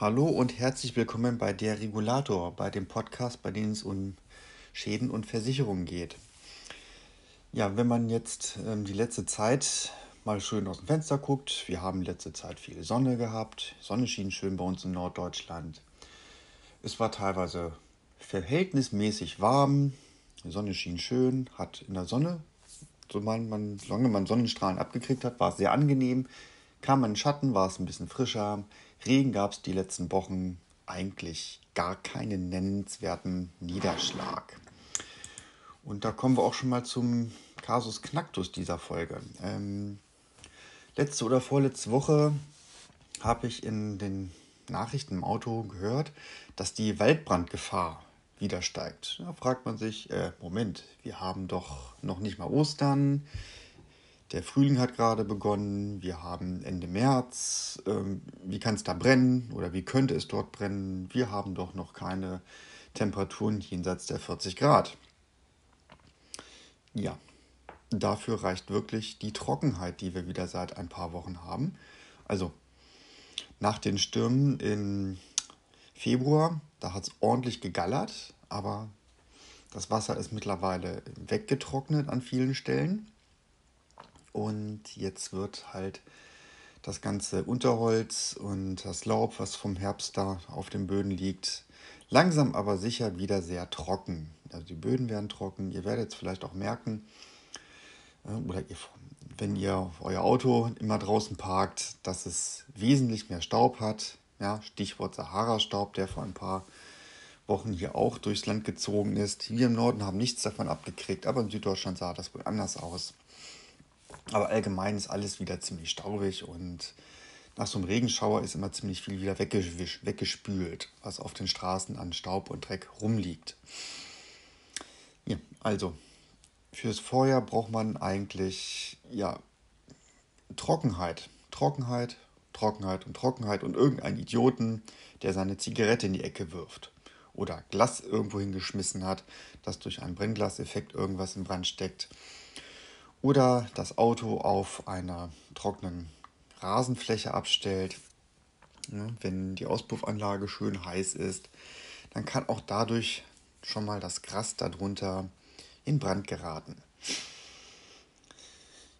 Hallo und herzlich willkommen bei Der Regulator, bei dem Podcast, bei dem es um Schäden und Versicherungen geht. Ja, wenn man jetzt ähm, die letzte Zeit mal schön aus dem Fenster guckt, wir haben letzte Zeit viel Sonne gehabt, Sonne schien schön bei uns in Norddeutschland. Es war teilweise verhältnismäßig warm, die Sonne schien schön, hat in der Sonne, so man, solange man Sonnenstrahlen abgekriegt hat, war es sehr angenehm. Kam man in Schatten, war es ein bisschen frischer. Regen gab es die letzten Wochen eigentlich gar keinen nennenswerten Niederschlag. Und da kommen wir auch schon mal zum Kasus Knacktus dieser Folge. Ähm, letzte oder vorletzte Woche habe ich in den Nachrichten im Auto gehört, dass die Waldbrandgefahr wieder steigt. Da fragt man sich, äh, Moment, wir haben doch noch nicht mal Ostern, der Frühling hat gerade begonnen, wir haben Ende März. Ähm, wie kann es da brennen oder wie könnte es dort brennen? Wir haben doch noch keine Temperaturen jenseits der 40 Grad. Ja, dafür reicht wirklich die Trockenheit, die wir wieder seit ein paar Wochen haben. Also nach den Stürmen im Februar, da hat es ordentlich gegallert, aber das Wasser ist mittlerweile weggetrocknet an vielen Stellen. Und jetzt wird halt das ganze Unterholz und das Laub, was vom Herbst da auf den Böden liegt, langsam aber sicher wieder sehr trocken. Also die Böden werden trocken. Ihr werdet es vielleicht auch merken, äh, oder ihr, wenn ihr euer Auto immer draußen parkt, dass es wesentlich mehr Staub hat. Ja, Stichwort Sahara-Staub, der vor ein paar Wochen hier auch durchs Land gezogen ist. Wir im Norden haben nichts davon abgekriegt, aber in Süddeutschland sah das wohl anders aus. Aber allgemein ist alles wieder ziemlich staubig und nach so einem Regenschauer ist immer ziemlich viel wieder weggespült, was auf den Straßen an Staub und Dreck rumliegt. Ja, also fürs Feuer braucht man eigentlich ja Trockenheit, Trockenheit, Trockenheit und Trockenheit und irgendeinen Idioten, der seine Zigarette in die Ecke wirft oder Glas irgendwo hingeschmissen hat, das durch einen Brennglaseffekt irgendwas in Brand steckt oder das Auto auf einer trockenen Rasenfläche abstellt. Wenn die Auspuffanlage schön heiß ist, dann kann auch dadurch schon mal das Gras darunter in Brand geraten.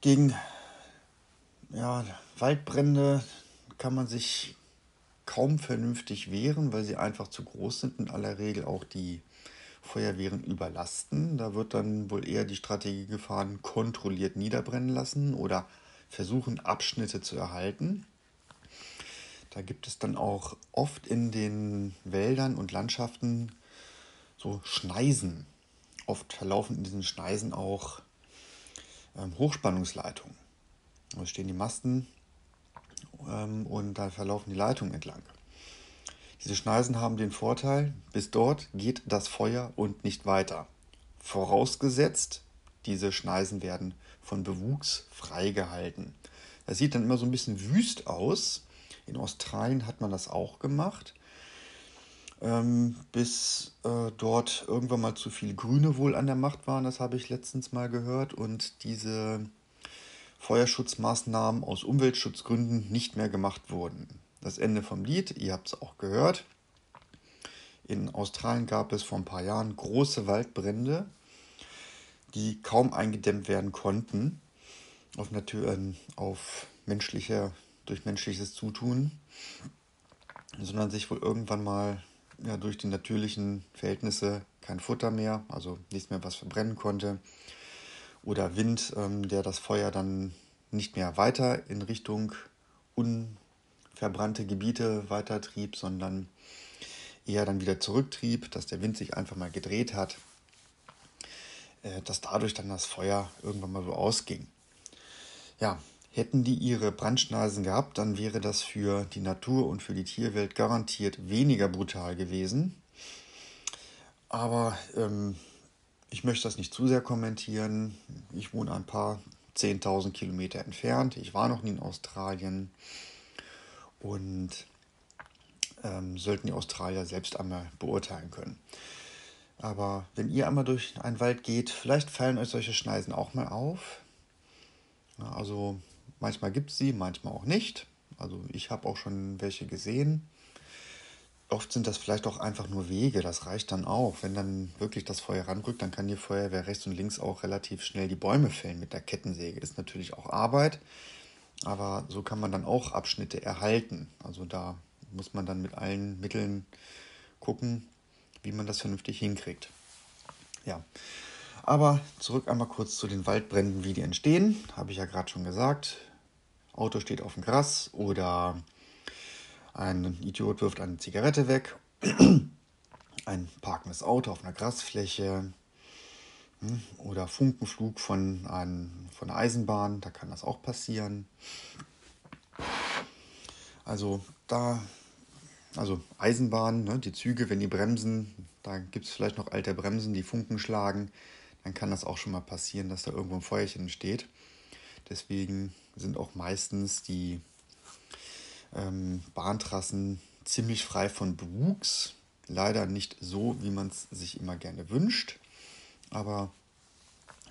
Gegen ja, Waldbrände kann man sich kaum vernünftig wehren, weil sie einfach zu groß sind. In aller Regel auch die Feuerwehren überlasten. Da wird dann wohl eher die Strategie gefahren, kontrolliert niederbrennen lassen oder versuchen, Abschnitte zu erhalten. Da gibt es dann auch oft in den Wäldern und Landschaften so Schneisen. Oft verlaufen in diesen Schneisen auch ähm, Hochspannungsleitungen. Da stehen die Masten ähm, und da verlaufen die Leitungen entlang. Diese Schneisen haben den Vorteil, bis dort geht das Feuer und nicht weiter. Vorausgesetzt, diese Schneisen werden von Bewuchs freigehalten. Das sieht dann immer so ein bisschen wüst aus. In Australien hat man das auch gemacht, ähm, bis äh, dort irgendwann mal zu viel Grüne wohl an der Macht waren. Das habe ich letztens mal gehört. Und diese Feuerschutzmaßnahmen aus Umweltschutzgründen nicht mehr gemacht wurden das Ende vom Lied. Ihr habt es auch gehört. In Australien gab es vor ein paar Jahren große Waldbrände, die kaum eingedämmt werden konnten auf, Natur, auf menschliche, durch menschliches Zutun, sondern sich wohl irgendwann mal ja, durch die natürlichen Verhältnisse kein Futter mehr, also nichts mehr, was verbrennen konnte, oder Wind, ähm, der das Feuer dann nicht mehr weiter in Richtung un verbrannte Gebiete weitertrieb, sondern eher dann wieder zurücktrieb, dass der Wind sich einfach mal gedreht hat, äh, dass dadurch dann das Feuer irgendwann mal so ausging. Ja, hätten die ihre Brandschneisen gehabt, dann wäre das für die Natur und für die Tierwelt garantiert weniger brutal gewesen. Aber ähm, ich möchte das nicht zu sehr kommentieren. Ich wohne ein paar 10.000 Kilometer entfernt. Ich war noch nie in Australien und ähm, sollten die Australier selbst einmal beurteilen können. Aber wenn ihr einmal durch einen Wald geht, vielleicht fallen euch solche Schneisen auch mal auf. Also manchmal gibt es sie, manchmal auch nicht. Also ich habe auch schon welche gesehen. oft sind das vielleicht auch einfach nur Wege, das reicht dann auch. Wenn dann wirklich das Feuer ranrückt, dann kann die Feuerwehr rechts und links auch relativ schnell die Bäume fällen mit der Kettensäge. Ist natürlich auch Arbeit, aber so kann man dann auch Abschnitte erhalten. Also da muss man dann mit allen Mitteln gucken, wie man das vernünftig hinkriegt. Ja, aber zurück einmal kurz zu den Waldbränden, wie die entstehen. Habe ich ja gerade schon gesagt. Auto steht auf dem Gras oder ein Idiot wirft eine Zigarette weg. Ein parkendes Auto auf einer Grasfläche. Hm, oder Funkenflug von, ein, von einer Eisenbahn, da kann das auch passieren. Also da, also Eisenbahn, ne, die Züge, wenn die bremsen, da gibt es vielleicht noch alte Bremsen, die Funken schlagen, dann kann das auch schon mal passieren, dass da irgendwo ein Feuerchen entsteht. Deswegen sind auch meistens die ähm, Bahntrassen ziemlich frei von Bewuchs. Leider nicht so, wie man es sich immer gerne wünscht, aber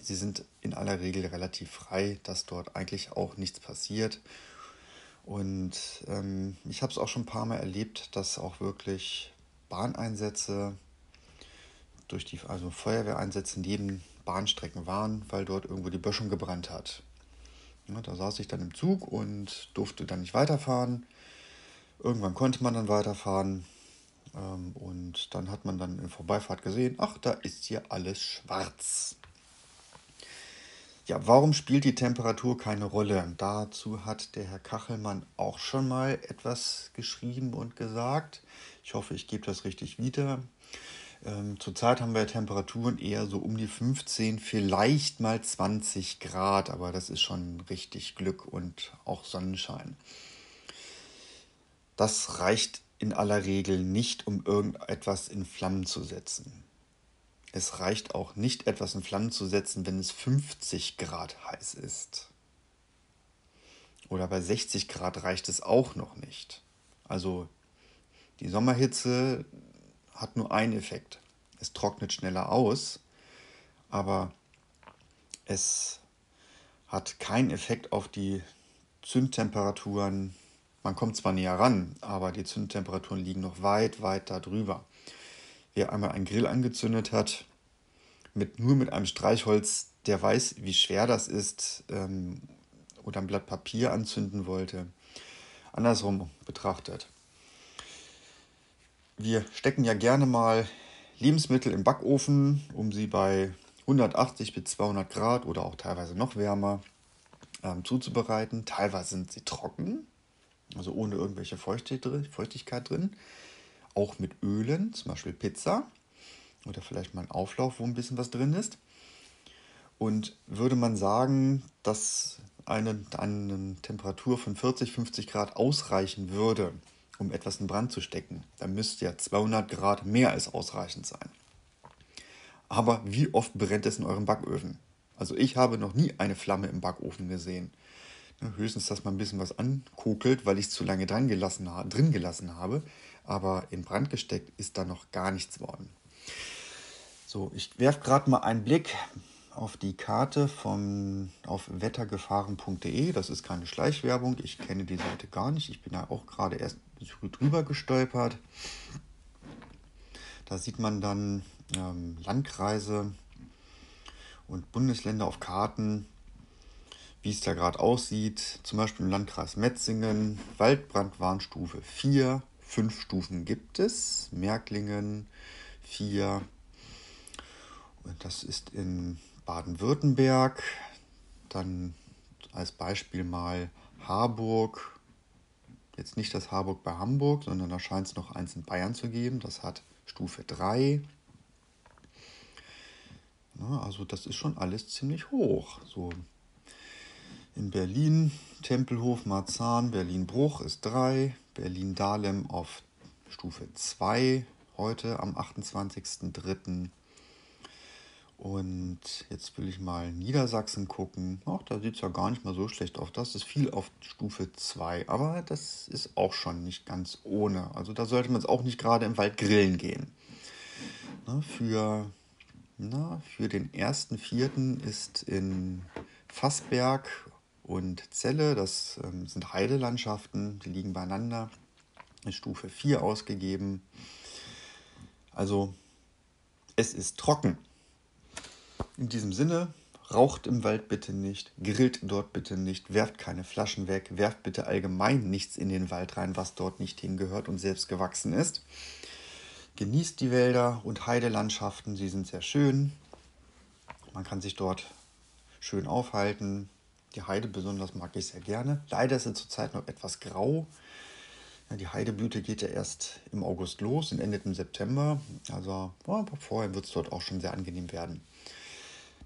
sie sind in aller Regel relativ frei, dass dort eigentlich auch nichts passiert. Und ähm, ich habe es auch schon ein paar Mal erlebt, dass auch wirklich Bahneinsätze durch die, also Feuerwehreinsätze neben Bahnstrecken waren, weil dort irgendwo die Böschung gebrannt hat. Ja, da saß ich dann im Zug und durfte dann nicht weiterfahren. Irgendwann konnte man dann weiterfahren und dann hat man dann in Vorbeifahrt gesehen, ach, da ist hier alles schwarz. Ja, warum spielt die Temperatur keine Rolle? Dazu hat der Herr Kachelmann auch schon mal etwas geschrieben und gesagt. Ich hoffe, ich gebe das richtig wieder. Ähm, zurzeit haben wir Temperaturen eher so um die 15, vielleicht mal 20 Grad, aber das ist schon richtig Glück und auch Sonnenschein. Das reicht in aller Regel nicht, um irgendetwas in Flammen zu setzen. Es reicht auch nicht, etwas in Flammen zu setzen, wenn es 50 Grad heiß ist. Oder bei 60 Grad reicht es auch noch nicht. Also die Sommerhitze hat nur einen Effekt. Es trocknet schneller aus, aber es hat keinen Effekt auf die Zündtemperaturen man kommt zwar näher ran, aber die Zündtemperaturen liegen noch weit, weit darüber. Wer einmal einen Grill angezündet hat, mit, nur mit einem Streichholz, der weiß, wie schwer das ist, ähm, oder ein Blatt Papier anzünden wollte. Andersrum betrachtet. Wir stecken ja gerne mal Lebensmittel im Backofen, um sie bei 180 bis 200 Grad oder auch teilweise noch wärmer ähm, zuzubereiten. Teilweise sind sie trocken, also ohne irgendwelche Feuchtigkeit drin. Auch mit Ölen, zum Beispiel Pizza oder vielleicht mal ein Auflauf, wo ein bisschen was drin ist. Und würde man sagen, dass eine, eine Temperatur von 40, 50 Grad ausreichen würde, um etwas in Brand zu stecken, dann müsste ja 200 Grad mehr als ausreichend sein. Aber wie oft brennt es in eurem Backöfen? Also ich habe noch nie eine Flamme im Backofen gesehen. Höchstens, dass man ein bisschen was ankokelt, weil ich es zu lange dran gelassen, drin gelassen habe. Aber in Brand gesteckt ist da noch gar nichts worden. So, ich werfe gerade mal einen Blick auf die Karte vom, auf wettergefahren.de. Das ist keine Schleichwerbung. Ich kenne die Seite gar nicht. Ich bin da auch gerade erst drüber gestolpert. Da sieht man dann ähm, Landkreise und Bundesländer auf Karten wie es da gerade aussieht. Zum Beispiel im Landkreis Metzingen, Waldbrandwarnstufe 4. Fünf Stufen gibt es. Merklingen 4. Das ist in Baden-Württemberg. Dann als Beispiel mal Harburg. Jetzt nicht das Harburg bei Hamburg, sondern da scheint es noch eins in Bayern zu geben. Das hat Stufe 3. also das ist schon alles ziemlich hoch. So in Berlin Tempelhof Marzahn, Berlin-Bruch ist 3, Berlin-Dahlem auf Stufe 2 heute am 28.03. Und jetzt will ich mal Niedersachsen gucken. Ach, da sieht es ja gar nicht mal so schlecht aus. Das ist viel auf Stufe 2, aber das ist auch schon nicht ganz ohne. Also da sollte man es auch nicht gerade im Wald grillen gehen. Na, für, na, für den 1.4. ist in Fassberg und Zelle. Das ähm, sind Heidelandschaften, die liegen beieinander. ist Stufe 4 ausgegeben. Also es ist trocken. In diesem Sinne, raucht im Wald bitte nicht, grillt dort bitte nicht, werft keine Flaschen weg, werft bitte allgemein nichts in den Wald rein, was dort nicht hingehört und selbst gewachsen ist. Genießt die Wälder und Heidelandschaften, sie sind sehr schön. Man kann sich dort schön aufhalten. Die Heide besonders mag ich sehr gerne. Leider ist sie zurzeit noch etwas grau. Die Heideblüte geht ja erst im August los und endet im September. Also ja, vorher wird es dort auch schon sehr angenehm werden.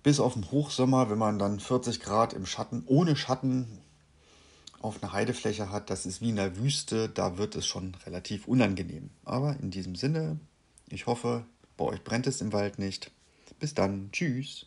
Bis auf den Hochsommer, wenn man dann 40 Grad im Schatten, ohne Schatten auf einer Heidefläche hat, das ist wie in der Wüste, da wird es schon relativ unangenehm. Aber in diesem Sinne, ich hoffe, bei euch brennt es im Wald nicht. Bis dann, tschüss.